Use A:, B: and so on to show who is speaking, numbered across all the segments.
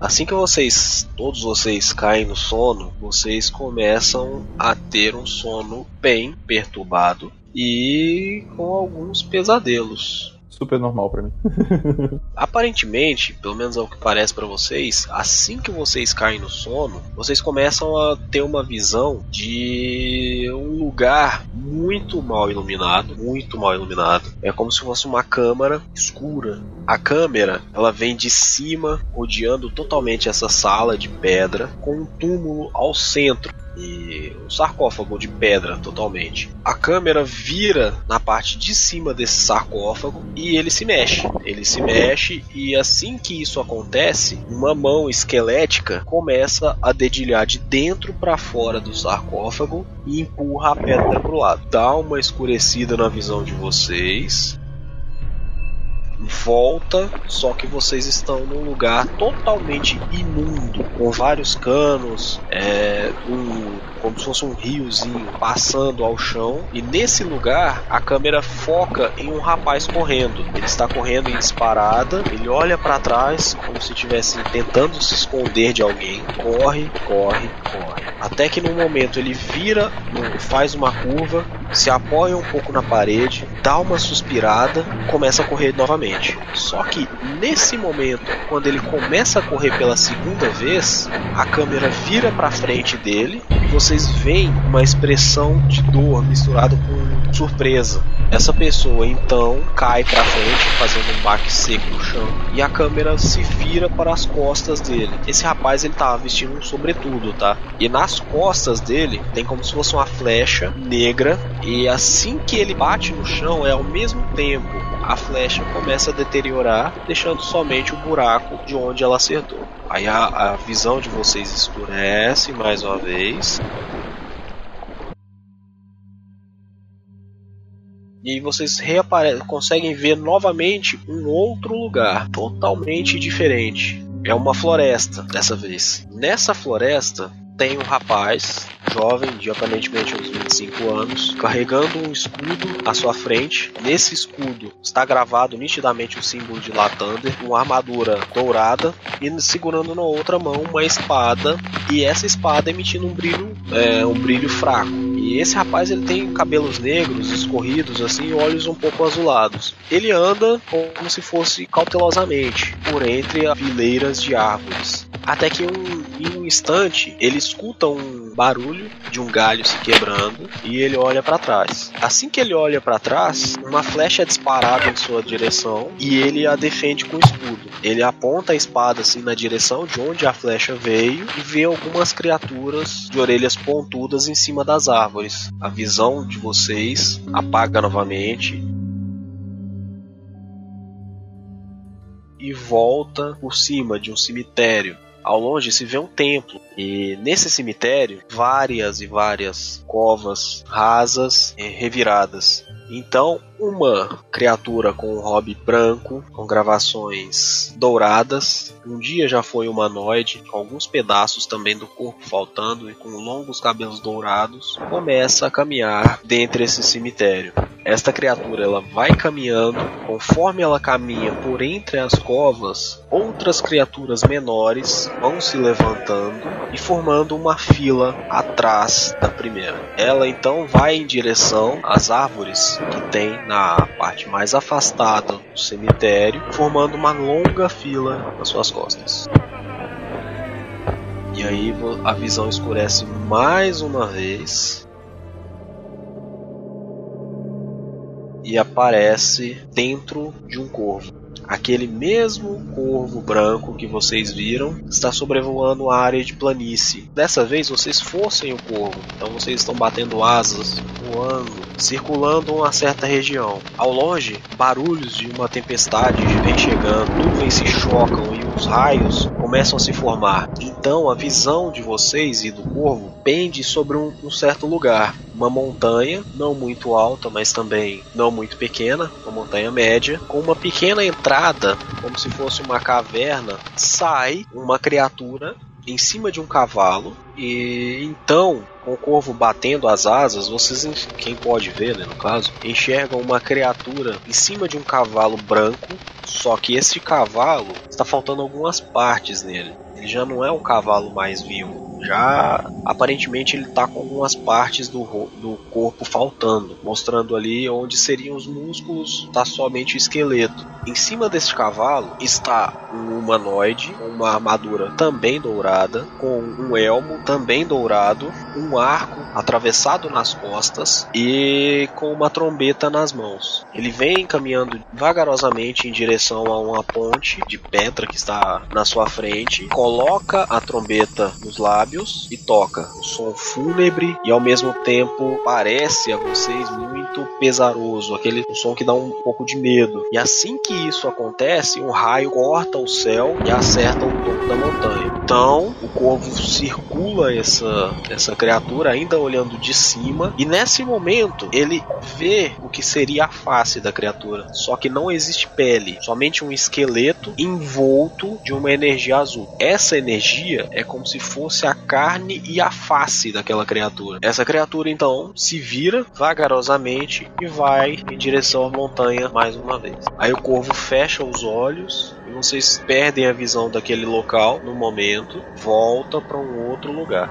A: Assim que vocês, todos vocês caem no sono, vocês começam a ter um sono bem perturbado e com alguns pesadelos
B: super normal para mim.
A: Aparentemente, pelo menos é o que parece para vocês, assim que vocês caem no sono, vocês começam a ter uma visão de um lugar muito mal iluminado, muito mal iluminado. É como se fosse uma câmara escura. A câmera, ela vem de cima, rodeando totalmente essa sala de pedra, com um túmulo ao centro e um sarcófago de pedra totalmente. A câmera vira na parte de cima desse sarcófago e ele se mexe. Ele se mexe e assim que isso acontece, uma mão esquelética começa a dedilhar de dentro para fora do sarcófago e empurra a pedra pro lado. Dá uma escurecida na visão de vocês volta, só que vocês estão num lugar totalmente imundo, com vários canos, é, um, como se fosse um riozinho passando ao chão. E nesse lugar a câmera foca em um rapaz correndo. Ele está correndo em disparada, ele olha para trás como se estivesse tentando se esconder de alguém. Corre, corre, corre. Até que no momento ele vira, faz uma curva, se apoia um pouco na parede, dá uma suspirada, começa a correr novamente. Só que nesse momento, quando ele começa a correr pela segunda vez, a câmera vira para frente dele vocês veem uma expressão de dor misturada com surpresa. Essa pessoa então cai para frente, fazendo um baque seco no chão, e a câmera se vira para as costas dele. Esse rapaz ele tava vestindo um sobretudo, tá? E nas costas dele tem como se fosse uma flecha negra, e assim que ele bate no chão, é ao mesmo tempo a flecha começa a deteriorar, deixando somente o buraco de onde ela acertou. Aí a, a visão de vocês escurece mais uma vez. E aí vocês conseguem ver novamente um outro lugar, totalmente diferente. É uma floresta dessa vez. Nessa floresta tem um rapaz jovem, de aparentemente uns 25 anos, carregando um escudo à sua frente. Nesse escudo está gravado nitidamente o símbolo de Latander, uma armadura dourada e segurando na outra mão uma espada e essa espada emitindo um brilho, é, um brilho fraco. Esse rapaz ele tem cabelos negros, escorridos assim, e olhos um pouco azulados. Ele anda como se fosse cautelosamente por entre as fileiras de árvores. Até que um, em um instante ele escuta um barulho de um galho se quebrando e ele olha para trás. Assim que ele olha para trás, uma flecha é disparada em sua direção e ele a defende com o escudo. Ele aponta a espada assim na direção de onde a flecha veio e vê algumas criaturas de orelhas pontudas em cima das árvores. A visão de vocês apaga novamente e volta por cima de um cemitério ao longe se vê um templo. E nesse cemitério, várias e várias covas rasas e reviradas. Então, uma criatura com um hobby branco, com gravações douradas. Um dia já foi humanoide, com alguns pedaços também do corpo faltando e com longos cabelos dourados, começa a caminhar dentro desse cemitério. Esta criatura ela vai caminhando, conforme ela caminha por entre as covas, outras criaturas menores vão se levantando e formando uma fila atrás da primeira. Ela então vai em direção às árvores que tem na parte mais afastada do cemitério, formando uma longa fila nas suas costas. E aí a visão escurece mais uma vez. E aparece dentro de um corvo. Aquele mesmo corvo branco que vocês viram está sobrevoando a área de planície. Dessa vez vocês fossem o corvo, então vocês estão batendo asas, voando, circulando uma certa região. Ao longe, barulhos de uma tempestade vem chegando, nuvens se chocam e os raios começam a se formar. Então a visão de vocês e do corvo pende sobre um, um certo lugar uma montanha, não muito alta, mas também não muito pequena, uma montanha média, com uma pequena entrada, como se fosse uma caverna, sai uma criatura em cima de um cavalo e então Com o corvo batendo as asas, vocês, quem pode ver, né, no caso, enxergam uma criatura em cima de um cavalo branco, só que esse cavalo está faltando algumas partes nele. Ele já não é um cavalo mais vivo já aparentemente ele está com algumas partes do, do corpo faltando, mostrando ali onde seriam os músculos, está somente o esqueleto. Em cima desse cavalo está um humanoide, uma armadura também dourada, com um elmo também dourado, um arco atravessado nas costas e com uma trombeta nas mãos. Ele vem caminhando vagarosamente em direção a uma ponte de pedra que está na sua frente, coloca a trombeta nos lábios e toca. Um som fúnebre e ao mesmo tempo parece a vocês muito pesaroso, aquele som que dá um pouco de medo. E assim que isso acontece, um raio corta o céu e acerta o topo da montanha. Então, o corvo circula essa, essa criatura ainda olhando de cima e nesse momento ele vê o que seria a face da criatura, só que não existe pele, somente um esqueleto envolto de uma energia azul. Essa energia é como se fosse a carne e a face daquela criatura. Essa criatura então se vira vagarosamente e vai em direção à montanha mais uma vez. Aí o corvo fecha os olhos vocês perdem a visão daquele local no momento, volta para um outro lugar.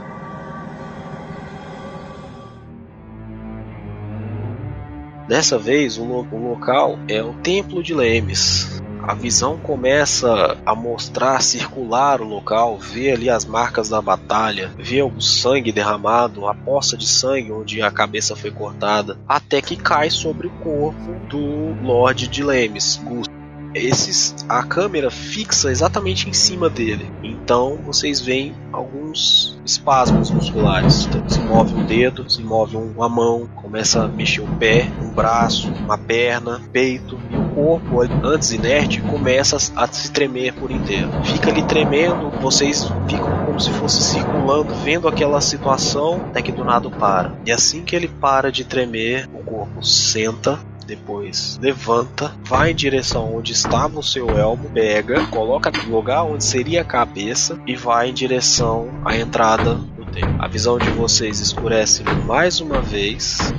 A: Dessa vez, o, lo o local é o Templo de Lemes. A visão começa a mostrar, circular o local, ver ali as marcas da batalha, ver o sangue derramado, a poça de sangue onde a cabeça foi cortada, até que cai sobre o corpo do Lorde de Lemes, Gusto esses a câmera fixa exatamente em cima dele. Então vocês veem alguns espasmos musculares. Então, se move um dedo, se move uma mão, começa a mexer o pé, um braço, uma perna, peito e o corpo, antes inerte, começa a se tremer por inteiro. Fica ali tremendo, vocês ficam como se fosse circulando, vendo aquela situação, até que do nada para. E assim que ele para de tremer, o corpo senta depois levanta, vai em direção onde estava o seu elmo, pega, coloca no lugar onde seria a cabeça e vai em direção à entrada do templo. A visão de vocês escurece mais uma vez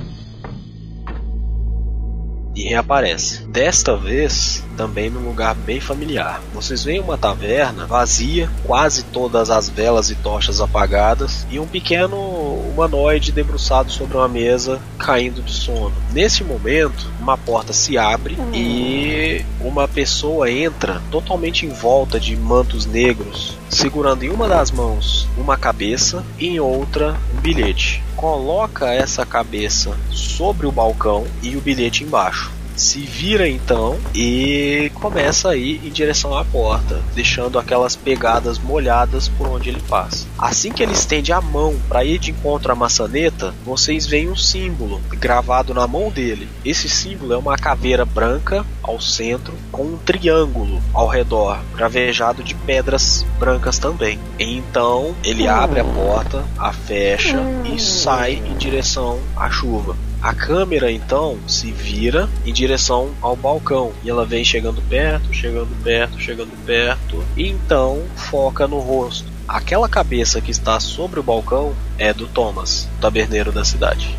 A: e reaparece. Desta vez, também num lugar bem familiar. Vocês veem uma taverna vazia, quase todas as velas e tochas apagadas, e um pequeno humanoide debruçado sobre uma mesa, caindo de sono. Nesse momento, uma porta se abre e uma pessoa entra, totalmente em volta de mantos negros, segurando em uma das mãos uma cabeça e em outra um bilhete coloca essa cabeça sobre o balcão e o bilhete embaixo se vira então e começa a ir em direção à porta, deixando aquelas pegadas molhadas por onde ele passa. Assim que ele estende a mão para ir de encontro à maçaneta, vocês veem um símbolo gravado na mão dele. Esse símbolo é uma caveira branca ao centro com um triângulo ao redor, gravejado de pedras brancas também. Então ele abre a porta, a fecha e sai em direção à chuva. A câmera então se vira em direção ao balcão e ela vem chegando perto, chegando perto, chegando perto e então foca no rosto. Aquela cabeça que está sobre o balcão é do Thomas, taberneiro da cidade.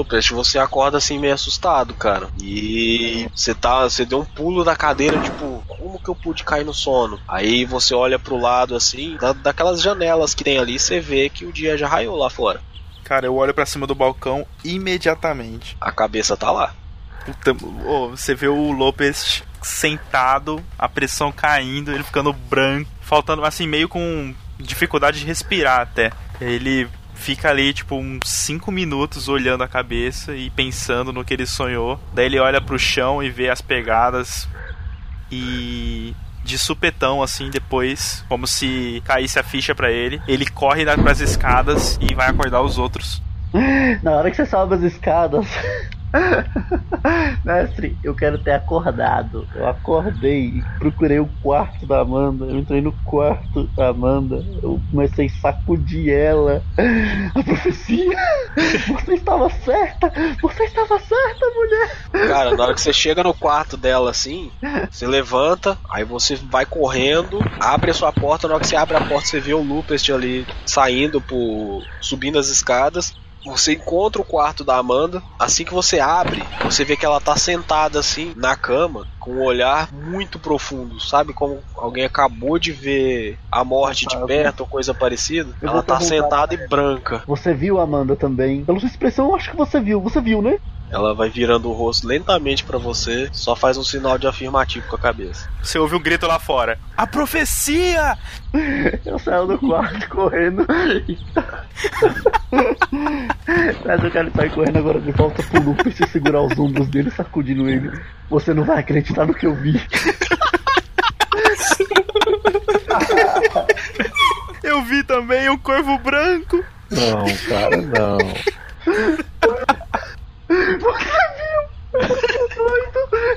A: Lupus, você acorda assim meio assustado, cara. E você tá, você deu um pulo da cadeira, tipo, como que eu pude cair no sono? Aí você olha pro lado assim, da, daquelas janelas que tem ali, você vê que o dia já raiou lá fora.
B: Cara, eu olho para cima do balcão imediatamente.
A: A cabeça tá lá.
B: Puta, oh, você vê o Lopes sentado, a pressão caindo, ele ficando branco, faltando assim meio com dificuldade de respirar até. Ele fica ali, tipo, uns 5 minutos olhando a cabeça e pensando no que ele sonhou. Daí ele olha pro chão e vê as pegadas e de supetão, assim, depois, como se caísse a ficha para ele. Ele corre para as escadas e vai acordar os outros.
C: Na hora que você sobe as escadas, Mestre, eu quero ter acordado. Eu acordei, procurei o quarto da Amanda. Eu entrei no quarto da Amanda. Eu comecei a sacudir ela. A profecia! Você estava certa! Você estava certa, mulher!
A: Cara, na hora que você chega no quarto dela assim, você levanta, aí você vai correndo, abre a sua porta. Na hora que você abre a porta, você vê o Lupest ali saindo por. subindo as escadas. Você encontra o quarto da Amanda. Assim que você abre, você vê que ela tá sentada assim na cama, com um olhar muito profundo, sabe? Como alguém acabou de ver a morte de perto ou coisa parecida.
C: Eu
A: ela tá sentada e branca.
C: Você viu a Amanda também? Pela sua expressão, eu acho que você viu. Você viu, né?
A: Ela vai virando o rosto lentamente pra você, só faz um sinal de afirmativo com a cabeça.
B: Você ouve um grito lá fora. A profecia!
C: Eu saio do quarto correndo. Mas eu quero sair correndo agora de volta pro Lucas e segurar os ombros dele, sacudindo ele. Você não vai acreditar no que eu vi.
B: Eu vi também um corvo branco.
D: Não, cara, não.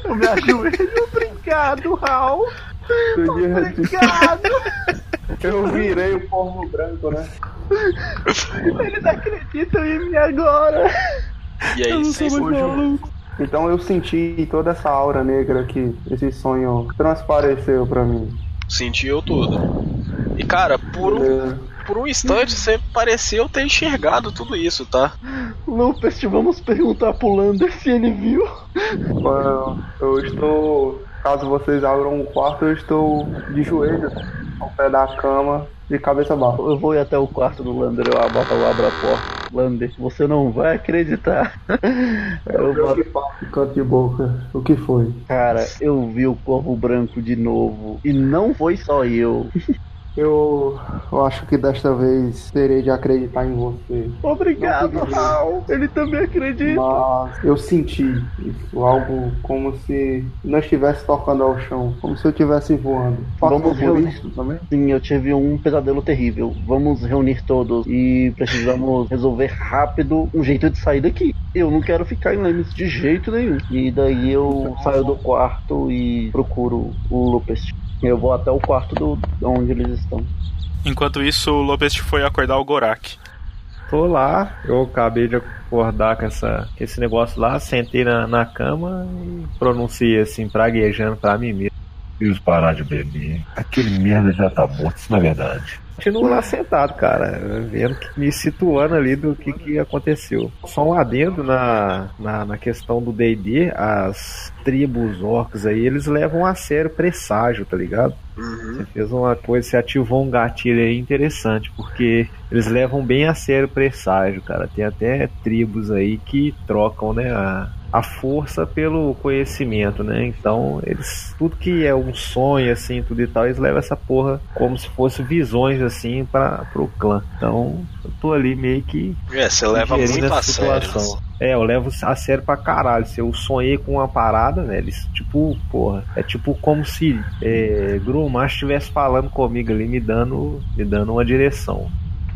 C: Eu me ajoelho. Obrigado, Raul. Obrigado.
D: Eu virei o corvo branco, né?
C: Eles acreditam em mim agora.
A: E aí vocês
D: Então eu senti toda essa aura negra que esse sonho transpareceu pra mim.
A: sentiu tudo. E cara, por um,
D: Beleza.
A: Por um instante você pareceu ter enxergado tudo isso, tá?
C: Lupest, vamos perguntar pro Lander se ele viu.
D: Eu, eu estou. Caso vocês abram um quarto, eu estou de joelhos ao pé da cama, de cabeça baixa.
C: Eu vou ir até o quarto do Lander, eu abro, eu abro a porta. Lander, você não vai acreditar. Eu
D: Eu
C: boto-
D: que faço canto de boca. O que foi?
C: Cara, eu vi o Corvo Branco de novo. E não foi só eu.
D: Eu, eu acho que desta vez terei de acreditar em você.
C: Obrigado. Raul. Ele também acredita.
D: Mas eu senti isso, algo como se não estivesse tocando ao chão, como se eu estivesse voando.
C: Vamos
D: por
C: reunir.
D: isso também?
C: Sim, eu tive um pesadelo terrível. Vamos reunir todos e precisamos resolver rápido um jeito de sair daqui. Eu não quero ficar em Lemes de jeito nenhum. E daí eu saio do quarto e procuro o Lupest. Eu vou até o quarto do onde eles estão.
B: Enquanto isso, o Lopes foi acordar o Gorak.
E: Tô lá, eu acabei de acordar com, essa, com esse negócio lá, sentei na, na cama e pronunciei assim, praguejando pra mim mesmo.
F: Preciso parar de beber. Aquele merda já tá morto, isso não é verdade.
E: Continuo lá sentado, cara, vendo, que- me situando ali do que, que aconteceu. Só um adendo na, na, na questão do D&D, as tribos orcs aí, eles levam a sério presságio, tá ligado?
A: Uhum.
E: Você fez uma coisa, você ativou um gatilho aí interessante, porque eles levam bem a sério o presságio, cara. Tem até tribos aí que trocam, né, a, a força pelo conhecimento, né? Então, eles tudo que é um sonho assim, tudo e tal, eles levam essa porra como se fosse visões assim para pro clã. Então, eu tô ali meio que
A: É, você leva muito a sério.
E: situação. É, eu levo a sério pra caralho. Se eu sonhei com uma parada, velho, isso, tipo, porra, é tipo como se é, Grumar estivesse falando comigo ali, me dando, me dando uma direção.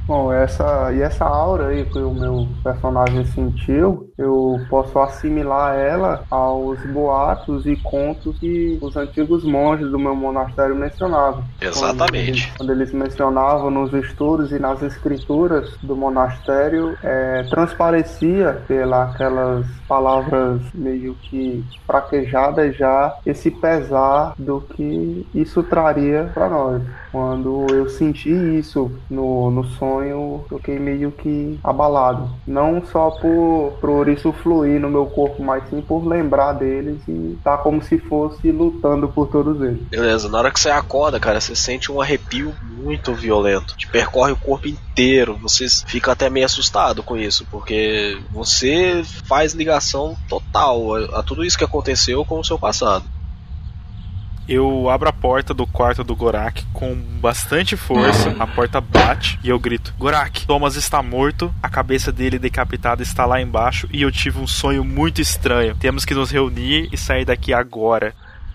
D: Bom, essa e essa aura aí que o meu personagem sentiu, eu posso assimilar ela aos boatos e contos que os antigos monges do meu monastério mencionavam.
A: Exatamente.
D: Quando eles mencionavam nos estudos e nas escrituras do monastério, é, transparecia pelas aquelas palavras meio que fraquejadas já esse pesar do que isso traria para nós. Quando eu senti isso no, no sonho, eu fiquei meio que abalado. Não só por, por isso fluir no meu corpo, mas sim por lembrar deles e tá como se fosse lutando por todos eles.
A: Beleza, na hora que você acorda, cara, você sente um arrepio muito violento. Te percorre o corpo inteiro. Você fica até meio assustado com isso, porque você faz ligação total a, a tudo isso que aconteceu com o seu passado.
B: Eu abro a porta do quarto do Gorak com bastante força. A porta bate e eu grito: Gorak, Thomas está morto, a cabeça dele decapitada está lá embaixo e eu tive um sonho muito estranho. Temos que nos reunir e sair daqui agora.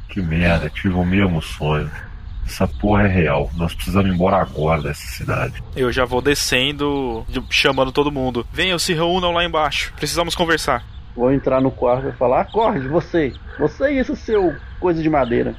F: Que merda, tive o mesmo sonho. Essa porra é real. Nós precisamos ir embora agora dessa cidade.
B: Eu já vou descendo, de- chamando todo mundo. Venham, se reúnam lá embaixo. Precisamos conversar.
C: Vou entrar no quarto e falar: acorde, você. Você e esse seu coisa de madeira.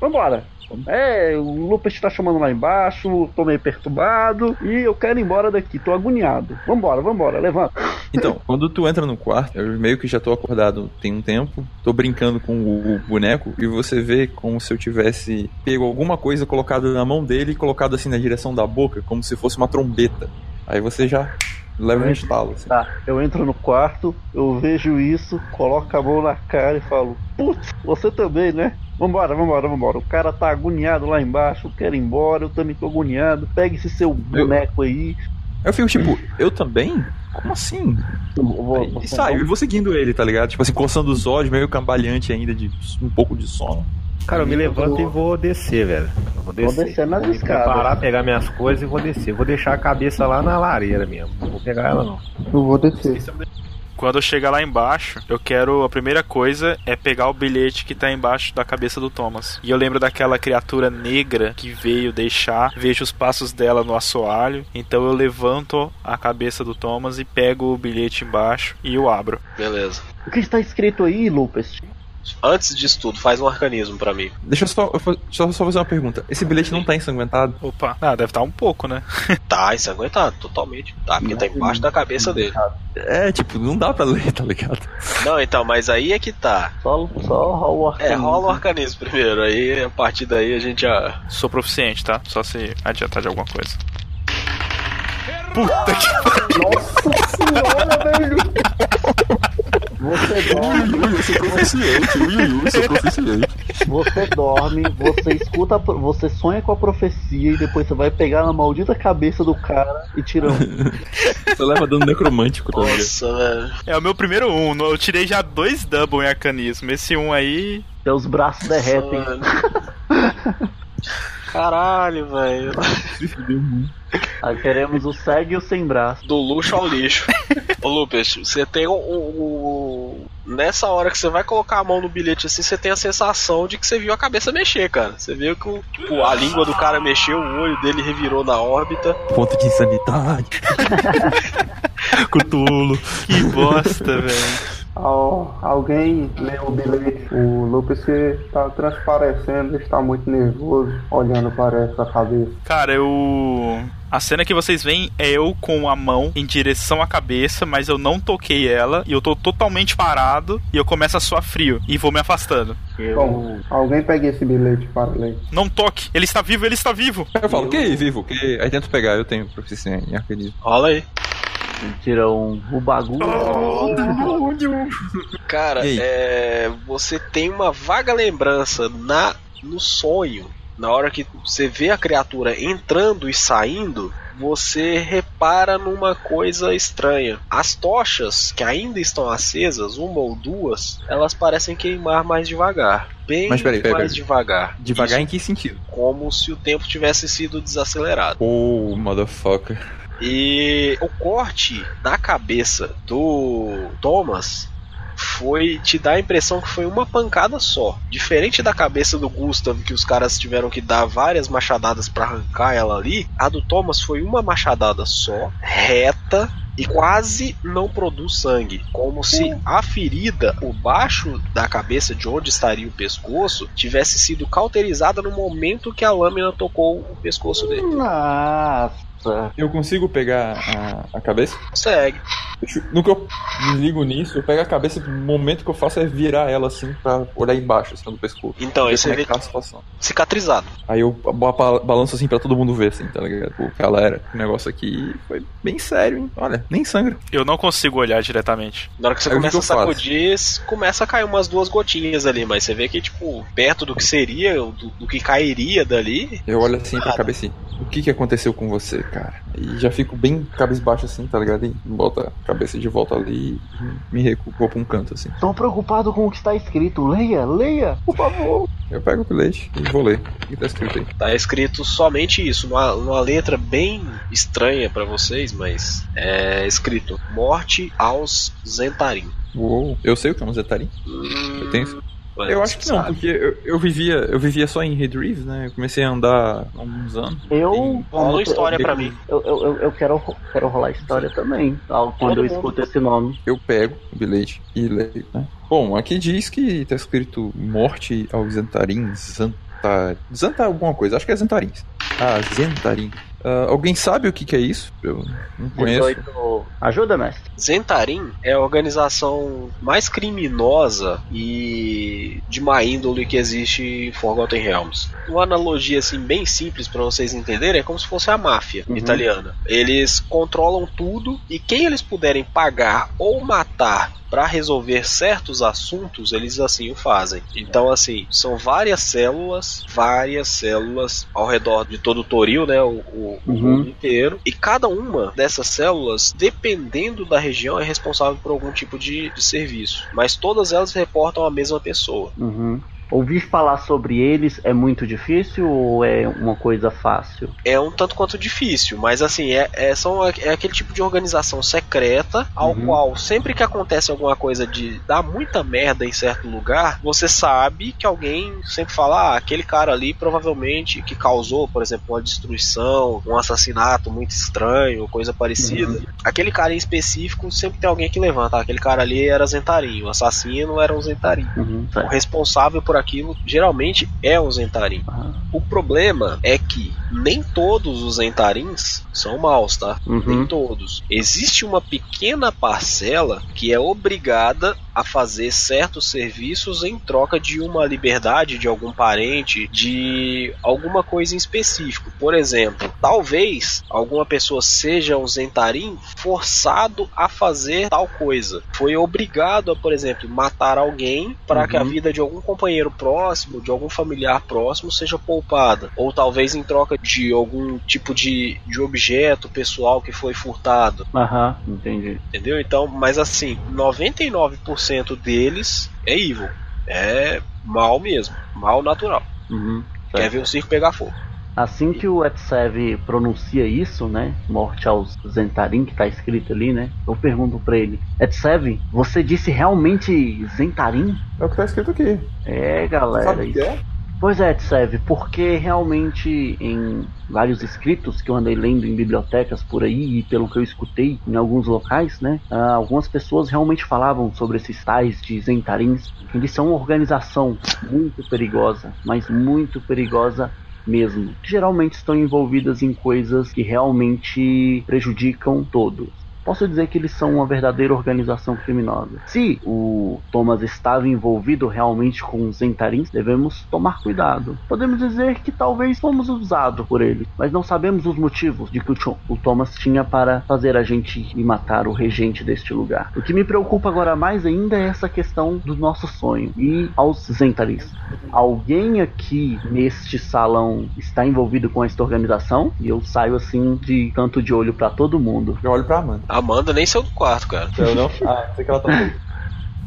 C: Vambora. É, o Lupus tá chamando lá embaixo, tô meio perturbado e eu quero ir embora daqui, tô agoniado. Vambora, vambora, levanta.
G: Então, quando tu entra no quarto, eu meio que já tô acordado tem um tempo, tô brincando com o boneco e você vê como se eu tivesse pego alguma coisa colocada na mão dele e colocado assim na direção da boca, como se fosse uma trombeta. Aí você já leva um estalo. Assim.
C: Tá, eu entro no quarto, eu vejo isso, coloco a mão na cara e falo: Putz, você também, né? Vambora, vambora, vambora. O cara tá agoniado lá embaixo, eu quero ir embora, eu também tô agoniado. Pega esse seu boneco aí.
G: Eu fico tipo, eu também? Como assim?
C: Eu vou- vou
G: e saio, e vou seguindo ele, tá ligado? Tipo assim, coçando os olhos, meio cambaleante ainda, de um pouco de sono.
E: Cara, eu me levanto e vou descer, velho. Eu vou descer.
C: descer nas
E: Vou
C: escadas.
E: Preparar, pegar minhas coisas e vou descer. Vou deixar a cabeça lá na lareira mesmo. Não vou pegar ela, não.
D: Eu vou descer.
B: Quando eu chegar lá embaixo, eu quero. A primeira coisa é pegar o bilhete que tá embaixo da cabeça do Thomas. E eu lembro daquela criatura negra que veio deixar, vejo os passos dela no assoalho. Então eu levanto a cabeça do Thomas e pego o bilhete embaixo e o abro.
A: Beleza.
C: O que está escrito aí, Lupus?
A: Antes disso tudo, faz um arcanismo pra mim.
G: Deixa eu só, eu só, só fazer uma pergunta. Esse bilhete não tá ensanguentado?
B: Opa, ah, deve estar um pouco, né?
A: Tá ensanguentado, totalmente. Tá, porque tá embaixo da cabeça dele.
G: É, tipo, não dá pra ler, tá ligado?
A: Não, então, mas aí é que tá.
C: Só, só rola o
A: É,
C: arcanismo.
A: rola o arcanismo primeiro, aí a partir daí a gente já.
B: Sou proficiente, tá? Só se adiantar de alguma coisa. Puta que
D: Nossa senhora, velho!
C: Você dorme,
G: eu sou proficiente, ui, ui, eu sou proficiente.
C: você dorme, você escuta, você sonha com a profecia e depois você vai pegar na maldita cabeça do cara e tira um.
G: Você leva dano necromântico também.
A: Nossa, velho.
B: É o meu primeiro um. Eu tirei já dois double em arcanismo. Esse um aí.
C: Seus braços derretem.
A: Caralho, velho.
C: Aí queremos o cego e o sem braço.
A: Do luxo ao lixo. Ô Lupes, você tem o, o- o- Nessa hora que você vai colocar a mão no bilhete assim, você tem a sensação de que você viu a cabeça mexer, cara. Você viu que o- tipo, a língua do cara mexeu, o olho dele revirou na órbita.
G: Ponto de insanidade. Cutulo.
B: Que bosta, velho.
D: Al- alguém leu o bilhete. O Lupus está transparecendo, está muito nervoso, olhando para essa cabeça.
B: Cara, eu. A cena que vocês veem é eu com a mão em direção à cabeça, mas eu não toquei ela e eu tô totalmente parado e eu começo a suar frio e vou me afastando.
D: Bom, alguém pegue esse bilhete para ler.
B: Não toque! Ele está vivo, ele está vivo!
G: Eu falo, que vivo? Que... Aí tento pegar, eu tenho proficiência em arcanismo.
A: Rola aí.
C: Tira um. O bagulho.
A: Cara,
G: E aí?
A: é, você tem uma vaga lembrança na no sonho, na hora que você vê a criatura entrando e saindo, você repara numa coisa estranha. As tochas que ainda estão acesas, uma ou duas, elas parecem queimar mais devagar. Bem
G: Mas peraí, peraí,
A: mais
G: peraí.
A: devagar.
G: Devagar
A: Isso
G: em que sentido?
A: como se o tempo tivesse sido desacelerado.
G: Oh, motherfucker.
A: E o corte na cabeça do Thomas foi te dá a impressão que foi uma pancada só. Diferente da cabeça do Gustav, que os caras tiveram que dar várias machadadas pra arrancar ela ali, a do Thomas foi uma machadada só, reta e quase não produz sangue, como se a ferida, o baixo da cabeça de onde estaria o pescoço, tivesse sido cauterizada no momento que a lâmina tocou o pescoço dele.
C: Nossa.
G: Eu consigo pegar a, a cabeça?
A: Segue.
G: Deixa eu- No que eu me ligo nisso, eu pego a cabeça, o momento que eu faço é virar ela assim pra olhar embaixo, assim, do pescoço.
A: Então,
G: Ver
A: aí você
G: como é
A: vê
G: que tá a situação.
A: cicatrizado.
G: Aí eu ba- ba- balanço assim pra todo mundo ver, assim, tá ligado? Pô, galera, o negócio aqui foi bem sério, hein? Olha, nem sangra.
B: Eu não consigo olhar diretamente.
A: Na hora que você
G: Aí o que
A: começa a
G: eu faço?
A: sacudir, começa a cair umas duas gotinhas ali, mas você vê que, tipo, perto do que seria, do, do que cairia dali.
G: Eu olho assim pra
A: Nada.
G: cabeça assim, o que que aconteceu com você, cara? E já fico bem cabisbaixo assim, tá ligado? E bota a cabeça de volta ali e me recuo pra um canto, assim.
C: Tô preocupado com o que está escrito. Leia, leia, por favor.
G: Eu pego o bilhete e vou ler. O que tá escrito aí?
A: Tá escrito somente isso, numa, numa letra bem estranha pra vocês, mas é escrito: Morte aos Zentarim.
G: Uou, eu sei o que é um Zetarim. Eu tenho.
A: Mas
G: Eu acho que não,
A: sabe.
G: porque eu, eu vivia, eu vivia só em Redrive, né? Eu comecei a andar há alguns anos.
C: Eu.
A: Rola história pra mim.
C: Eu, eu, eu- eu quero, quero rolar história também, tal, quando eu
A: mundo.
C: escuto esse nome.
G: Eu pego o bilhete e leio, né? Bom, aqui diz que tá escrito morte aos Zantarins, Zantar... Zantar alguma coisa, acho que é Zantarins. Ah, Zentarim. Ah, alguém sabe o que, que é isso? Eu não conheço.
C: 18. Ajuda, mestre.
A: Zentarim é a organização mais criminosa e de má índole que existe em Forgotten Realms. Uma analogia assim bem simples para vocês entenderem é como se fosse a máfia
C: Uhum.
A: italiana. Eles controlam tudo e quem eles puderem pagar ou matar para resolver certos assuntos, eles assim o fazem. Então assim, são várias células, várias células ao redor de todo o Toril, né, o, o, o
C: Uhum.
A: mundo inteiro. E cada uma dessas células, dependendo da região, é responsável por algum tipo de, de serviço. Mas todas elas reportam a mesma pessoa.
C: Uhum. Ouvir falar sobre eles é muito difícil ou é uma coisa fácil?
A: É um tanto quanto difícil, mas assim, é, é, são, é aquele tipo de organização secreta ao
C: Uhum.
A: qual, sempre que acontece alguma coisa de dar muita merda em certo lugar, você sabe que alguém sempre fala, ah, aquele cara ali provavelmente que causou, por exemplo, uma destruição, um assassinato muito estranho, coisa parecida. Aquele cara em específico sempre tem alguém que levanta, ah, aquele cara ali era Zentarim, o assassino era um Zentarim.
C: Uhum,
A: O
C: certo.
A: responsável por aquilo geralmente é um Zentarim.
C: Aham.
A: O problema é que nem todos os Zentarins são maus, tá?
C: Uhum.
A: Nem todos. Existe uma pequena parcela que é obrigada a fazer certos serviços em troca de uma liberdade de algum parente, de alguma coisa em específico. Por exemplo, talvez alguma pessoa seja um Zentarim forçado a fazer tal coisa. Foi obrigado a, por exemplo, matar alguém para que a
C: Uhum.
A: vida de algum companheiro próximo, de algum familiar próximo seja poupada. Ou talvez em troca de algum tipo de, de objeto pessoal que foi furtado.
C: Aham, entendi.
A: Entendeu? Então, mas assim, 99% deles é evil. É mal mesmo. Mal natural.
C: Uhum.
A: Quer ver o circo pegar fogo.
C: Assim que o Etsev pronuncia isso, né? Morte aos Zentarim, que tá escrito ali, né? Eu pergunto pra ele: Etsev, você disse realmente Zentarim?
H: É o que tá escrito aqui.
C: É, galera.
H: Sabe o que é?
C: Pois é, Etsev, porque realmente em vários escritos que eu andei lendo em bibliotecas por aí e pelo que eu escutei em alguns locais, né? ah, algumas pessoas realmente falavam sobre esses tais de Zentarins. Eles são uma organização muito perigosa, mas muito perigosa mesmo. Geralmente estão envolvidas em coisas que realmente prejudicam todos. Posso dizer que eles são uma verdadeira organização criminosa. Se o Thomas estava envolvido realmente com os Zentarins, devemos tomar cuidado. Podemos dizer que talvez fomos usados por ele, mas não sabemos os motivos de que o, Thomas tinha para fazer a gente ir matar o regente deste lugar. O que me preocupa agora mais ainda é essa questão do nosso sonho. E aos Zentarins, alguém aqui neste salão está envolvido com esta organização? E eu saio assim de canto de olho para todo mundo.
H: Eu olho pra Amanda.
A: Amanda nem saiu do quarto, cara.
H: Eu não? Ah, sei que ela tá.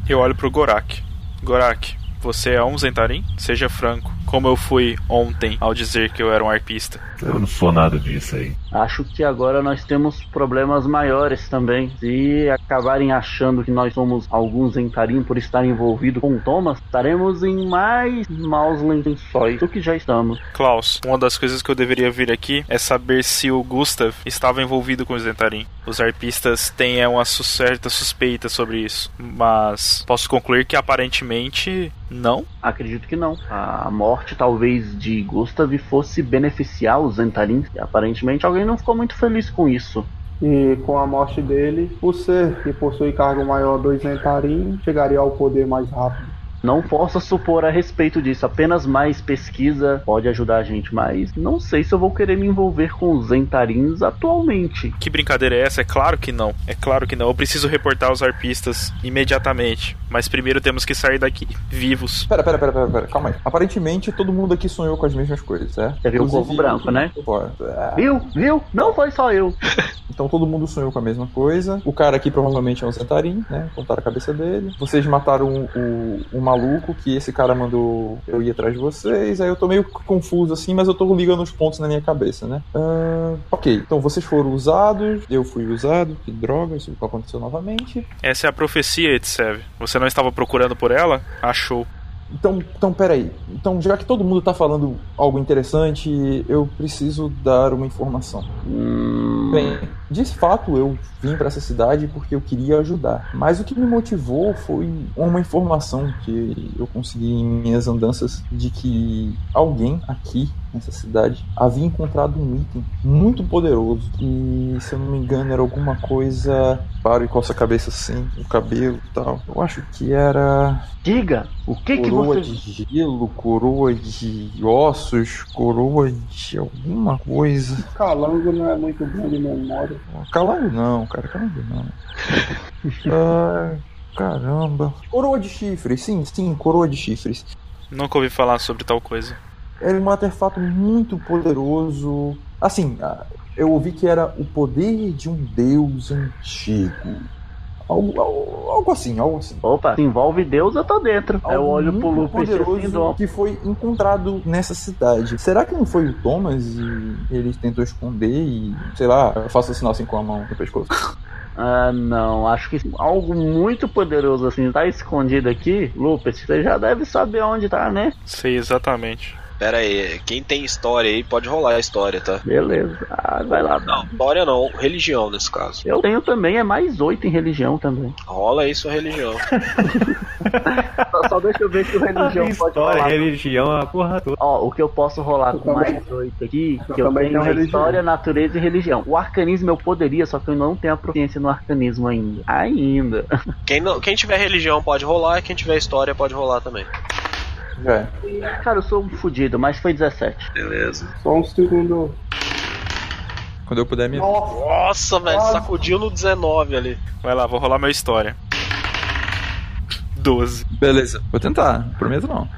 B: Eu olho pro Gorak. Gorak, você é um Zentarim? Seja franco, como eu fui ontem ao dizer que eu era um arpista.
F: Eu não sou nada disso aí.
C: Acho que agora nós temos problemas maiores também. Se acabarem achando que nós somos alguns Zentarim por estar envolvido com o Thomas, estaremos em mais maus lençóis do que já estamos.
B: Klaus, uma das coisas que eu deveria vir aqui é saber se o Gustav estava envolvido com o Zentarim. Os arpistas têm é, uma certa suspeita sobre isso, mas posso concluir que aparentemente não.
C: Acredito que não. A morte talvez de Gustav fosse beneficiar os Zentarins. Aparentemente alguém não ficou muito feliz com isso.
D: E com a morte dele, você, que possui cargo maior do Zentarim, chegaria ao poder mais rápido.
C: Não posso supor a respeito disso, apenas mais pesquisa pode ajudar a gente, mas não sei se eu vou querer me envolver com os Zentarins atualmente.
B: Que brincadeira é essa? É claro que não. É claro que não. Eu preciso reportar os arpistas imediatamente, mas primeiro temos que sair daqui vivos.
H: Pera, pera, pera, pera, pera, calma aí. Aparentemente todo mundo aqui sonhou com as mesmas coisas, certo?
C: Você viu o corvo branco, né?
H: É,
C: Viu? Viu? Não foi só eu.
H: Então todo mundo sonhou com a mesma coisa. O cara aqui provavelmente é um Zentarim, né? Contaram a cabeça dele. Vocês mataram o, o, o maluco que esse cara mandou eu ir atrás de vocês. Aí eu tô meio confuso assim, mas eu tô ligando os pontos na minha cabeça, né? Ah, ok, então vocês foram usados, eu fui usado, que droga, isso aconteceu novamente.
B: Essa é a profecia, Etsev. Você não estava procurando por ela? Achou.
G: Então, então, peraí. Então, já que todo mundo tá falando algo interessante, eu preciso dar uma informação.
C: Hum,
G: Bem, de fato eu vim para essa cidade porque eu queria ajudar. Mas o que me motivou foi uma informação que eu consegui em minhas andanças de que alguém aqui nessa cidade havia encontrado um item muito poderoso que, se eu não me engano, era alguma coisa para e coça a cabeça assim, o cabelo e tal. Eu acho que era
C: diga, o que que
G: coroa de gelo, coroa de ossos, coroa de alguma coisa.
D: Calango não é muito bom de memória.
G: Calango não, cara, calango não. Ai, caramba. Coroa de chifres, sim, sim, coroa de chifres.
B: Nunca ouvi falar sobre tal coisa.
G: Era um artefato muito poderoso. Assim, ah, eu ouvi que era o poder de um deus antigo. Algo, algo, algo assim, algo assim.
C: Opa, se envolve Deus, eu tô dentro. Aí eu
G: Algo
C: olho pro Lupus
G: poderoso que foi encontrado nessa cidade. Será que não foi o Thomas e ele tentou esconder e, sei lá, eu faço sinal assim com a mão no pescoço?
C: Ah, não, acho que algo muito poderoso assim tá escondido aqui. Lupus, você já deve saber onde tá, né?
B: Sei exatamente.
A: Pera aí, quem tem história aí pode rolar a história, tá?
C: Beleza. Ah, vai lá.
A: Não, história não, religião nesse caso.
C: Eu tenho também, é mais oito em religião também.
A: Rola aí sua religião.
C: Só, só deixa eu ver se o religião pode
E: História,
C: rolar.
E: religião, a porra toda.
C: Ó, o que eu posso rolar
D: Eu
C: com
D: também-
C: mais oito aqui,
D: eu
C: que eu
D: também
C: tenho
D: tenho
C: é
D: religião.
C: história, natureza e religião. O arcanismo eu poderia, só que eu não tenho a proficiência no arcanismo ainda. Ainda.
A: Quem, não, quem tiver religião pode rolar, e quem tiver história pode rolar também.
G: É.
C: Cara, eu sou um fudido, mas foi 17.
A: Beleza.
D: Só um segundo.
I: Quando eu puder me.
D: Nossa,
A: Nossa, velho, sacudiu no 19 ali.
B: Vai lá, vou rolar minha história. 12.
I: Beleza, vou tentar, prometo não.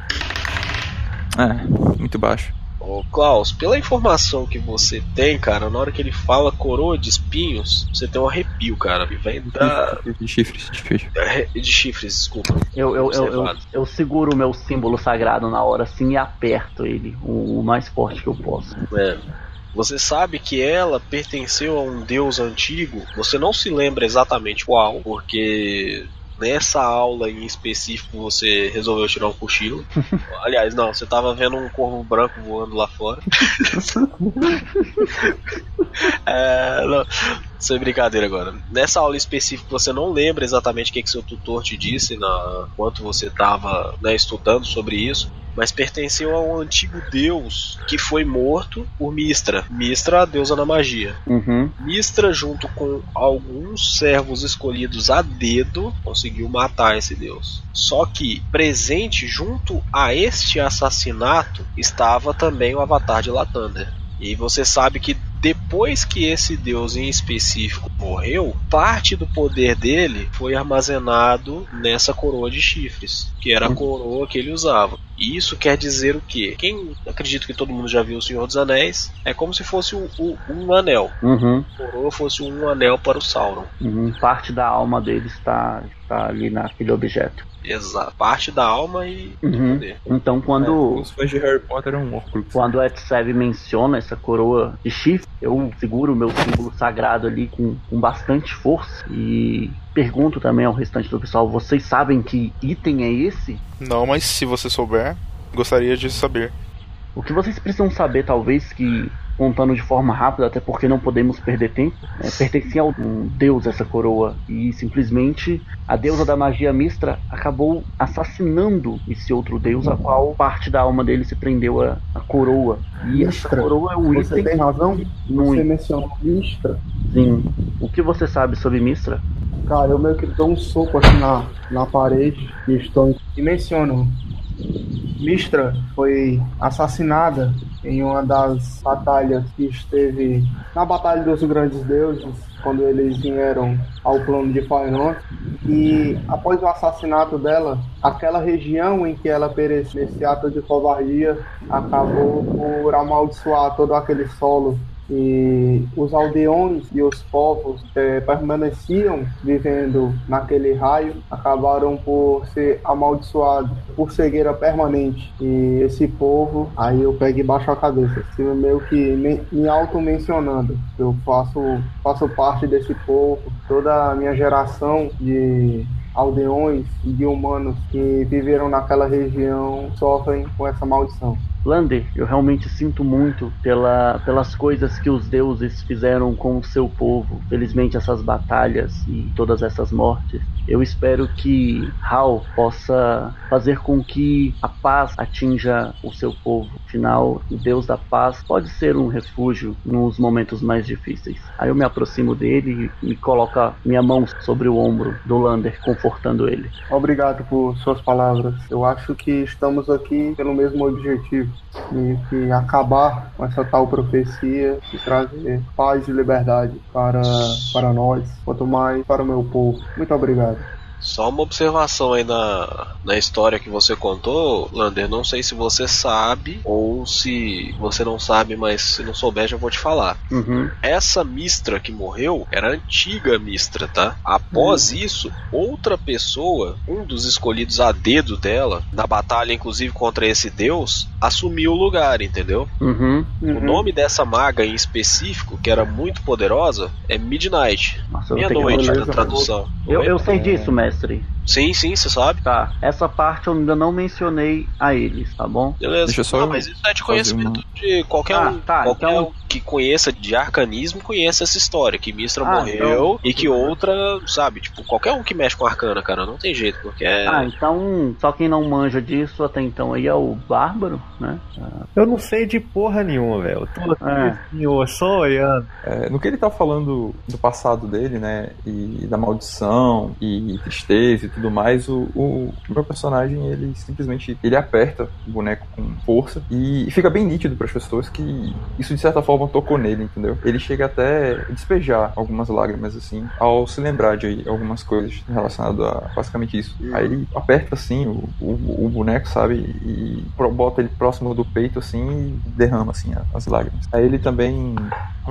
I: É, muito baixo.
A: Ô, Klaus, pela informação que você tem, cara, na hora que ele fala coroa de espinhos, você tem um arrepio, cara. Vem da.
I: De chifres, de chifres.
A: De chifres, desculpa.
C: Eu, eu, eu, eu, eu seguro o meu símbolo sagrado na hora assim e aperto ele o, o mais forte que eu posso.
A: É. Você sabe que ela pertenceu a um deus antigo, você não se lembra exatamente qual, porque nessa aula em específico você resolveu tirar um cochilo. Aliás, não, você tava vendo um corvo branco voando lá fora. é, não, sem brincadeira agora. Nessa aula específica você não lembra exatamente o que, que seu tutor te disse na, enquanto você estava estudando sobre isso mas pertenceu a um antigo deus que foi morto por Mistra. Mistra, a deusa da magia.
C: Uhum.
A: Mistra, junto com alguns servos escolhidos a dedo, conseguiu matar esse deus. Só que, presente junto a este assassinato, estava também o avatar de Latander. E você sabe que depois que esse deus em específico morreu, parte do poder dele foi armazenado nessa coroa de chifres, que era a coroa que ele usava. E isso quer dizer o quê? Quem acredito que todo mundo já viu o Senhor dos Anéis, é como se fosse um, um- um anel.
C: Uhum.
A: Coroa fosse um anel para o Sauron.
C: Uhum. Parte da alma dele está, está ali naquele objeto.
A: Exato. Parte da alma e
C: Uhum.
A: poder.
C: Então quando.
I: Os fãs de Harry Potter eram um Horcrux.
C: Quando o Etseb menciona essa coroa de chifre, eu seguro o meu símbolo sagrado ali com, com bastante força e pergunto também ao restante do pessoal: vocês sabem que item é esse?
B: Não, mas se você souber, gostaria de saber.
C: O que vocês precisam saber, talvez, que contando de forma rápida, até porque não podemos perder tempo, é, pertencia a um deus essa coroa e simplesmente a deusa da magia Mistra acabou assassinando esse outro deus, a qual parte da alma dele se prendeu à, coroa. E essa
D: Mistra,
C: coroa é um
D: Você
C: item
D: tem razão? Você mencionou Mistra.
C: Sim. O que você sabe sobre Mistra?
D: Cara, eu meio que dou um soco aqui na, na parede e estou e menciono. Mistra foi assassinada em uma das batalhas que esteve na Batalha dos Grandes Deuses, quando eles vieram ao plano de Faerun. E após o assassinato dela, aquela região em que ela pereceu nesse ato de covardia acabou por amaldiçoar todo aquele solo e os aldeões e os povos que permaneciam vivendo naquele raio acabaram por ser amaldiçoados por cegueira permanente e esse povo aí eu pego e baixo a cabeça assim, meio que me, me auto mencionando eu faço faço parte desse povo toda a minha geração de aldeões de humanos que viveram naquela região sofrem com essa maldição.
C: Lander, eu realmente sinto muito pela, pelas coisas que os deuses fizeram com o seu povo. Felizmente, essas batalhas e todas essas mortes. Eu espero que Hal possa fazer com que a paz atinja o seu povo. Afinal, o Deus da paz pode ser um refúgio nos momentos mais difíceis. Aí eu me aproximo dele e, coloco minha mão sobre o ombro do Lander, confortando ele.
D: Obrigado por suas palavras. Eu acho que estamos aqui pelo mesmo objetivo de que acabar com essa tal profecia e trazer paz e liberdade para, para nós, quanto mais para o meu povo. Muito obrigado.
A: Só uma observação aí na, na história que você contou, Lander. Não sei se você sabe ou se você não sabe, mas se não souber, já vou te falar.
C: Uhum.
A: Essa Mistra que morreu era a antiga Mistra, tá? Após
C: Hum.
A: isso, outra pessoa, um dos escolhidos a dedo dela, na batalha inclusive contra esse deus, assumiu o lugar, entendeu?
C: Uhum.
A: O nome dessa maga em específico, que era muito poderosa, é Midnight. Meia-noite na tradução.
C: Eu, eu sei disso, mestre.
A: necessity Sim, sim, você sabe.
C: Tá, essa parte eu ainda não mencionei a eles, tá bom?
A: Beleza.
G: Deixa eu só
A: Não, mas isso é de conhecimento de qualquer
C: Ah,
A: um.
C: tá,
A: qualquer
C: então-
A: um que conheça de arcanismo conhece essa história. Que Mistra
C: Ah,
A: morreu
C: então-
A: e que outra, sabe? Tipo, qualquer um que mexe com arcana, cara, não tem jeito, porque é.
C: Ah, então, só quem não manja disso até então aí é o Bárbaro, né?
E: Eu não sei de porra nenhuma, velho. Eu tô aqui,
C: É.
E: senhor, só olhando.
H: É, no que ele tá falando do passado dele, né, e da maldição e tristeza e tudo mais, o, o meu personagem, ele simplesmente, ele aperta o boneco com força e fica bem nítido para as pessoas que isso de certa forma tocou nele, entendeu? Ele chega até a despejar algumas lágrimas assim, ao se lembrar de algumas coisas relacionadas a basicamente isso. Aí ele aperta assim o, o, o boneco, sabe, e bota ele próximo do peito assim e derrama assim as lágrimas. Aí ele também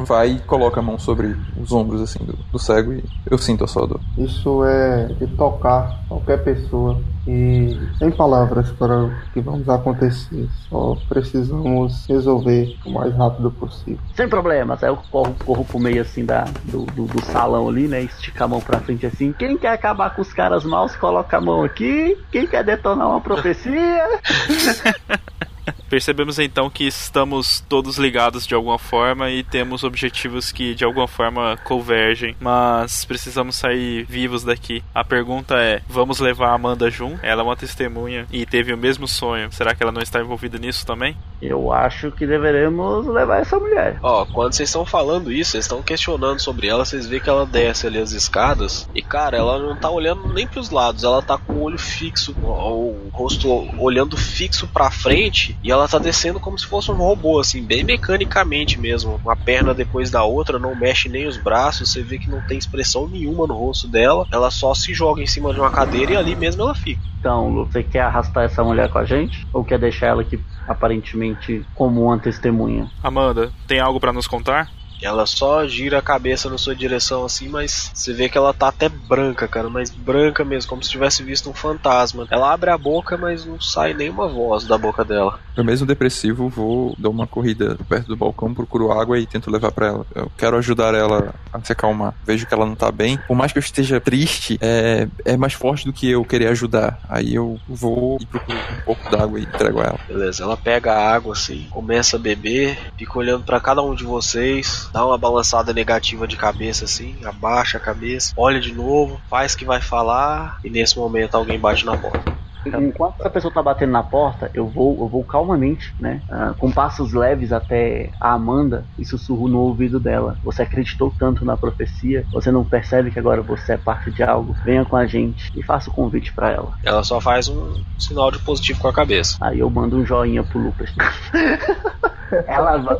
H: vai e coloca a mão sobre os ombros assim do, do cego e eu sinto a sua dor.
D: Isso é de tocar qualquer pessoa e sem palavras para o que vamos acontecer. Só precisamos resolver o mais rápido possível.
C: Sem problemas, aí eu corro, corro pro meio assim da, do, do, do salão ali, né? Estica a mão pra frente assim. Quem quer acabar com os caras maus, coloca a mão aqui. Quem quer detonar uma profecia?
B: Percebemos então que estamos todos ligados de alguma forma e temos objetivos que de alguma forma convergem, mas precisamos sair vivos daqui. A pergunta é: vamos levar a Amanda Jun? Ela é uma testemunha e teve o mesmo sonho. Será que ela não está envolvida nisso também?
C: Eu acho que deveremos levar essa mulher.
A: Ó, quando vocês estão falando isso, vocês estão questionando sobre ela, vocês veem que ela desce ali as escadas e, cara, ela não tá olhando nem pros lados, ela tá com o olho fixo, o rosto olhando fixo pra frente e ela tá descendo como se fosse um robô, assim, bem mecanicamente mesmo. Uma perna depois da outra, não mexe nem os braços, você vê que não tem expressão nenhuma no rosto dela, ela só se joga em cima de uma cadeira e ali mesmo ela fica.
C: Então, Lu, você quer arrastar essa mulher com a gente? Ou quer deixar ela aqui aparentemente como uma testemunha?
B: Amanda, tem algo pra nos contar?
A: Ela só gira a cabeça na sua direção assim, mas você vê que ela tá até branca, cara, mas branca mesmo, como se tivesse visto um fantasma. Ela abre a boca, mas não sai nenhuma voz da boca dela.
G: Eu mesmo depressivo vou dar uma corrida perto do balcão, procuro água e tento levar pra ela. Eu quero ajudar ela a se acalmar. Vejo que ela não tá bem. Por mais que eu esteja triste, é, é mais forte do que eu querer ajudar. Aí eu vou e procuro um pouco d'água e entrego a ela.
A: Beleza, ela pega a água assim, começa a beber, fica olhando pra cada um de vocês, dá uma balançada negativa de cabeça assim, abaixa a cabeça, olha de novo, faz que vai falar e nesse momento alguém bate na porta.
C: Enquanto essa pessoa tá batendo na porta, eu vou, eu vou calmamente, né? ah, com passos leves até a Amanda e sussurro no ouvido dela. Você acreditou tanto na profecia, você não percebe que agora você é parte de algo? Venha com a gente e faça o convite pra ela.
A: Ela só faz um sinal de positivo com a cabeça.
C: Aí eu mando um joinha pro Lucas. ela vai.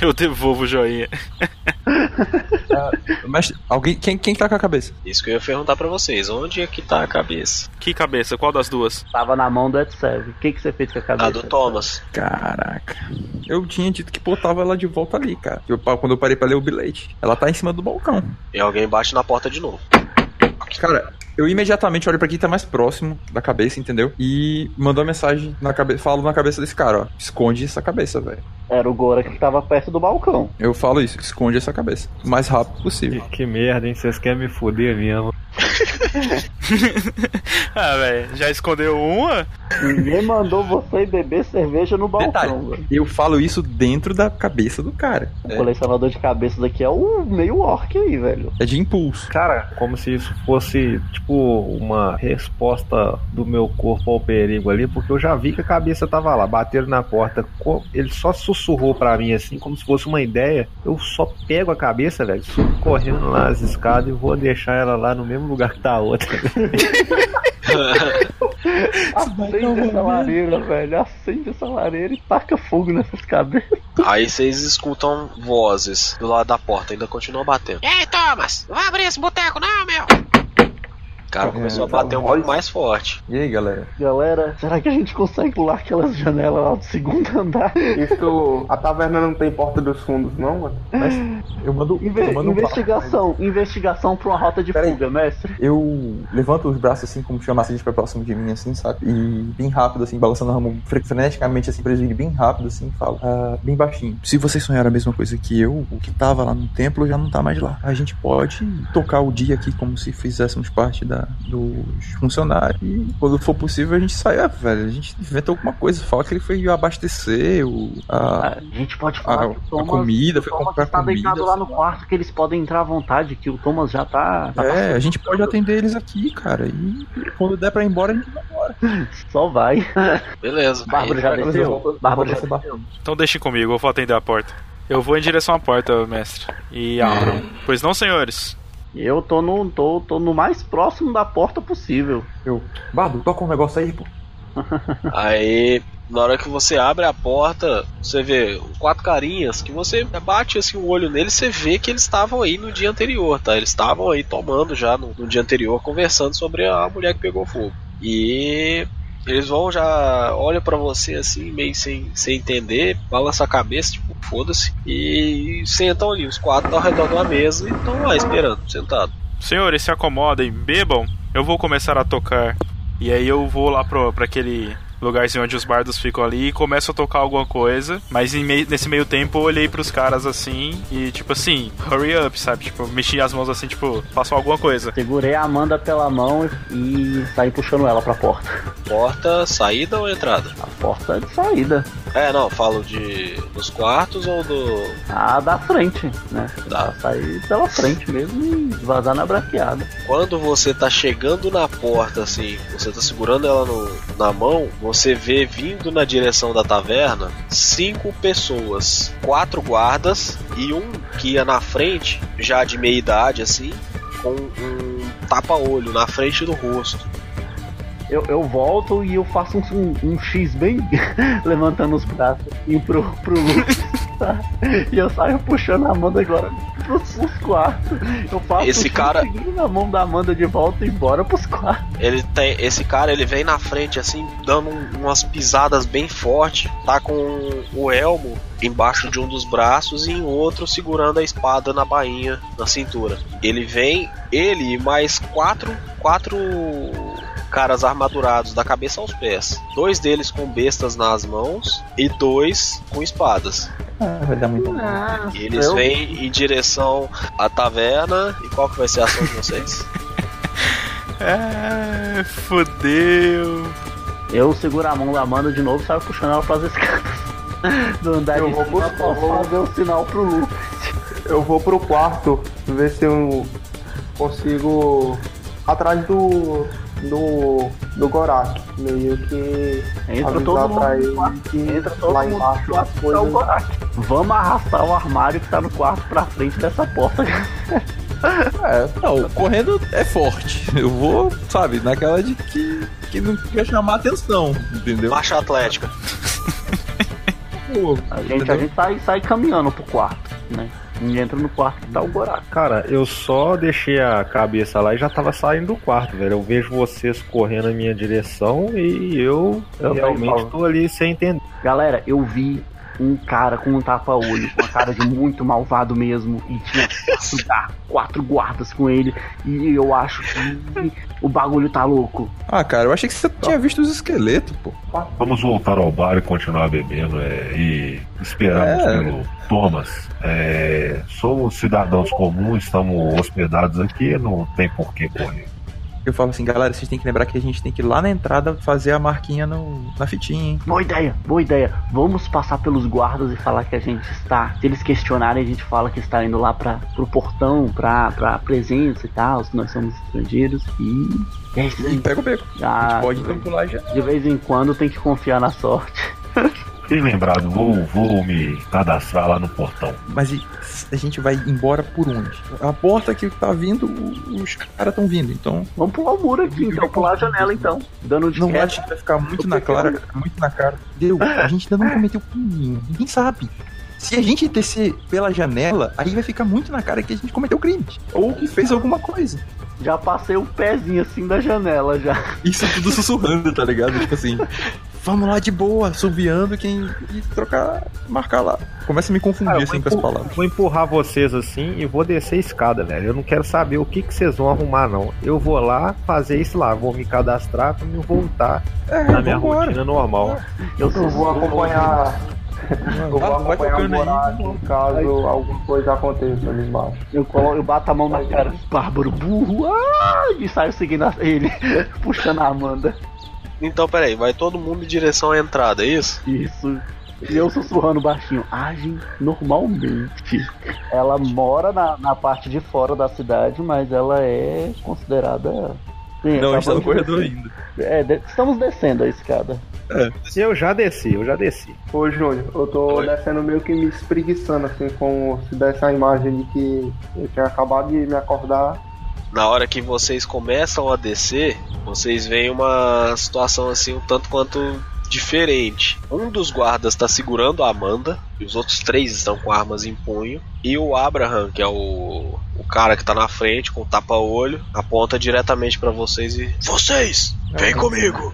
B: Eu devolvo o joinha.
G: Mas alguém. Quem, quem tá com a cabeça?
A: Isso que eu ia perguntar pra vocês, onde é que tá a cabeça?
B: Que cabeça? Qual das duas?
C: Tava na mão do Edsev. O que, que você fez com a cabeça?
A: A do Thomas.
G: Caraca. Eu tinha dito que botava ela de volta ali, cara. Eu, quando eu parei pra ler o bilhete. Ela tá em cima do balcão.
A: E alguém bate na porta de novo.
G: Cara, eu imediatamente olho pra quem tá mais próximo da cabeça, entendeu? E mando uma mensagem na cabeça. Falo na cabeça desse cara, ó. Esconde essa cabeça, velho.
C: Era o Gora que tava perto do balcão.
G: Eu falo isso, esconde essa cabeça. O mais rápido possível.
E: Que, que merda, hein? Vocês querem me foder mesmo.
B: ah, velho, já escondeu uma?
C: Ninguém mandou você beber cerveja no balcão,
G: Detalhe,
C: velho.
G: eu falo isso dentro da cabeça do cara.
C: O colecionador de cabeças aqui é o meio orc aí, velho.
G: É de impulso.
E: Cara, como se isso fosse, tipo, uma resposta do meu corpo ao perigo ali, porque eu já vi que a cabeça tava lá, bateram na porta. Ele só sussurrou pra mim, assim, como se fosse uma ideia. Eu só pego a cabeça, velho, subo correndo lá as escadas e vou deixar ela lá no mesmo lugar que tá a outra.
C: Acende essa lareira, velho. Acende essa lareira e taca fogo nessas cabeças.
A: Aí vocês escutam vozes do lado da porta, ainda continuam batendo. Ei, Thomas, não vai abrir esse boteco não, meu! O cara começou a bater um pouco mais forte.
G: E aí, galera?
C: Galera, será que a gente consegue pular aquelas janelas lá do segundo andar?
D: Isso, a taverna não tem porta dos fundos, não, mano?
G: Eu mando,
C: Inve-
G: eu mando um papo.
C: investigação, investigação pra uma rota de
G: Peraí.
C: fuga, mestre.
G: Eu levanto os braços assim, como se chamasse a gente pra próximo de mim, assim, sabe? E bem rápido, assim, balançando a mão fre- freneticamente, assim, pra eles virem bem rápido, assim, falo, ah, bem baixinho. Se vocês sonharam a mesma coisa que eu, o que tava lá no templo já não tá mais lá. A gente pode tocar o dia aqui como se fizéssemos parte da, dos funcionários. E quando for possível, a gente sai, ah, velho, a gente inventa alguma coisa. Fala que ele foi abastecer o, a,
C: A gente pode falar
G: a,
C: que o
G: a
C: Thomas,
G: comida,
C: o
G: foi
C: Thomas
G: comprar
C: está
G: comida.
C: deitado lá no quarto que eles podem entrar à vontade, que o Thomas já tá. tá
G: É, a gente pode atender eles aqui, cara. E quando der pra ir embora, a gente vai embora.
C: Só vai.
A: Beleza.
C: Bárbara já desceu? Bárbara já desceu?
B: Então deixem comigo, eu vou atender a porta. Eu vou em direção à porta, mestre. E abro. Pois não, senhores?
C: Eu tô no, tô, tô no mais próximo da porta possível.
G: Eu, Bardo, toca um negócio aí, pô.
A: Aí, na hora que você abre a porta, você vê quatro carinhas que você bate assim o olho neles, você vê que eles estavam aí no dia anterior, tá? Eles estavam aí tomando já no, no dia anterior, conversando sobre a mulher que pegou fogo. E eles vão já olham pra você assim, meio sem, sem entender, balança a cabeça, tipo, foda-se, e sentam ali, os quatro ao redor de uma mesa e estão lá esperando, sentado.
B: Senhores, se acomodem, bebam. Eu vou começar a tocar. E aí eu vou lá pro, pra aquele lugarzinho onde os bardos ficam ali e começo a tocar alguma coisa. Mas em mei- nesse meio tempo eu olhei pros caras assim e tipo assim, hurry up, sabe? Tipo, mexi as mãos assim, tipo, façam alguma coisa.
C: Segurei a Amanda pela mão e, saí puxando ela pra porta.
A: Porta, saída ou entrada?
C: A porta de saída.
A: É, não, falo de dos quartos ou do
C: A da frente, né?
A: Tá.
C: Sair pela frente mesmo e vazar na braqueada.
A: Quando você tá chegando na porta, assim, você tá segurando ela no- na mão, você vê vindo na direção da taverna cinco pessoas, quatro guardas e um que ia na frente, já de meia idade, assim, com um tapa-olho na frente do rosto.
C: Eu, eu volto e eu faço um, um, um X bem levantando os braços e pro, pro Lucas. tá? E eu saio puxando a Amanda agora pros, pros quartos. Eu faço
A: Esse
C: um
A: cara-
C: na mão da Amanda de volta e bora pros quartos.
A: Ele tem esse cara, ele vem na frente assim, dando um- umas pisadas bem forte, tá com o elmo embaixo de um dos braços e em outro segurando a espada na bainha, na cintura. Ele vem, ele e mais quatro, quatro caras armadurados da cabeça aos pés. Dois deles com bestas nas mãos e dois com espadas.
G: Ah, vai dar muito.
A: E eles
C: Eu-
A: vêm em direção à taverna. E qual que vai ser a ação de vocês?
B: É, fodeu.
C: Eu seguro a mão da Amanda de novo e saio puxando ela pras escadas. Do andar
D: Eu
C: de
D: vou
C: cima pra fazer o sinal pro Lu.
D: Eu vou pro quarto ver se eu consigo atrás do do do Gorak, meio que
C: Entra todo mundo
D: pra ele que
C: Entra todo
D: lá
C: mundo
D: embaixo as coisas
C: Gorak. Vamos arrastar o armário que tá no quarto pra frente dessa porta.
G: É, não, correndo é forte. Eu vou, sabe, naquela de que, que não quer chamar atenção, entendeu?
A: Marcha atlética.
G: Pô,
C: A gente, a
G: entendeu?
C: gente sai, sai caminhando pro quarto, né? E entra no quarto que tá o Gorak.
E: Cara, eu só deixei a cabeça lá e já tava saindo do quarto, velho. Eu vejo vocês correndo na minha direção e eu,
C: Eu
E: realmente tô ali sem entender.
C: Galera, eu vi um cara com um tapa-olho, com uma cara de muito malvado mesmo, e tinha quatro, quatro guardas com ele, e eu acho que o bagulho tá louco.
G: Ah, cara, eu achei que você tinha visto os esqueletos, pô.
F: Vamos voltar ao bar e continuar bebendo é, e esperamos
G: É.
F: pelo Thomas. É, somos cidadãos comuns, estamos hospedados aqui, não tem por que correr.
G: Eu falo assim, galera, vocês têm que lembrar que a gente tem que ir lá na entrada fazer a marquinha no, na fitinha, hein?
C: Boa ideia, boa ideia. Vamos passar pelos guardas e falar que a gente está. Se eles questionarem, a gente fala que está indo lá para pro portão, pra, pra presença e tal, se nós somos estrangeiros. E. É
G: E pega o beco. A
C: Ah,
G: gente pode então pular já.
C: de vez em quando tem que confiar na sorte.
F: Bem lembrado, vou, vou me cadastrar lá no portão.
G: Mas e a gente vai embora por onde? A porta que tá vindo, os caras estão vindo, então.
C: Vamos pular o muro aqui, então. Pular a janela, então. Dando de
G: Não
C: queda.
G: acho que vai ficar muito na clara, muito na cara. Deu, a gente ainda não cometeu crime. Ninguém sabe. Se a gente descer pela janela, aí vai ficar muito na cara que a gente cometeu crime. Ou que fez alguma coisa.
C: Já passei o pezinho assim da janela já.
G: Isso tudo sussurrando, tá ligado? Tipo assim, vamos lá de boa, subiando quem e trocar, marcar lá. Começa a me confundir
E: Ah,
G: assim
E: vou
G: com as palavras.
E: Vou empurrar vocês assim e vou descer a escada, velho. Eu não quero saber o que, que vocês vão arrumar, não. Eu vou lá fazer isso lá, vou me cadastrar pra me voltar
G: É,
E: na minha
G: vambora.
E: rotina normal.
C: Eu,
D: Eu vou acompanhar. Eu vou acompanhar o
G: tocando aí.
D: Morato caso alguma coisa aconteça ali embaixo.
C: eu, colo- eu bato a mão na cara. Bárbaro burro. Ah, e saio seguindo ele, puxando a Amanda.
A: Então, peraí, vai todo mundo em direção à entrada, é isso?
C: Isso. E eu sussurrando baixinho. Agem normalmente. Ela mora na, na parte de fora da cidade, mas ela é considerada. Sim,
G: Não, a gente tá no corredor ainda.
C: É, de- estamos descendo a escada.
E: Eu já desci, eu já desci.
D: Ô Júnior, eu tô
A: Oi.
D: descendo meio que me espreguiçando, assim, como se desse a imagem de que eu tinha acabado de me acordar.
A: Na hora que vocês começam a descer, vocês veem uma situação assim um tanto quanto diferente. Um dos guardas está segurando a Amanda e os outros três estão com armas em punho. E o Abraham, que é o, o cara que tá na frente com o tapa-olho, aponta diretamente para vocês e. Vocês! Vem comigo!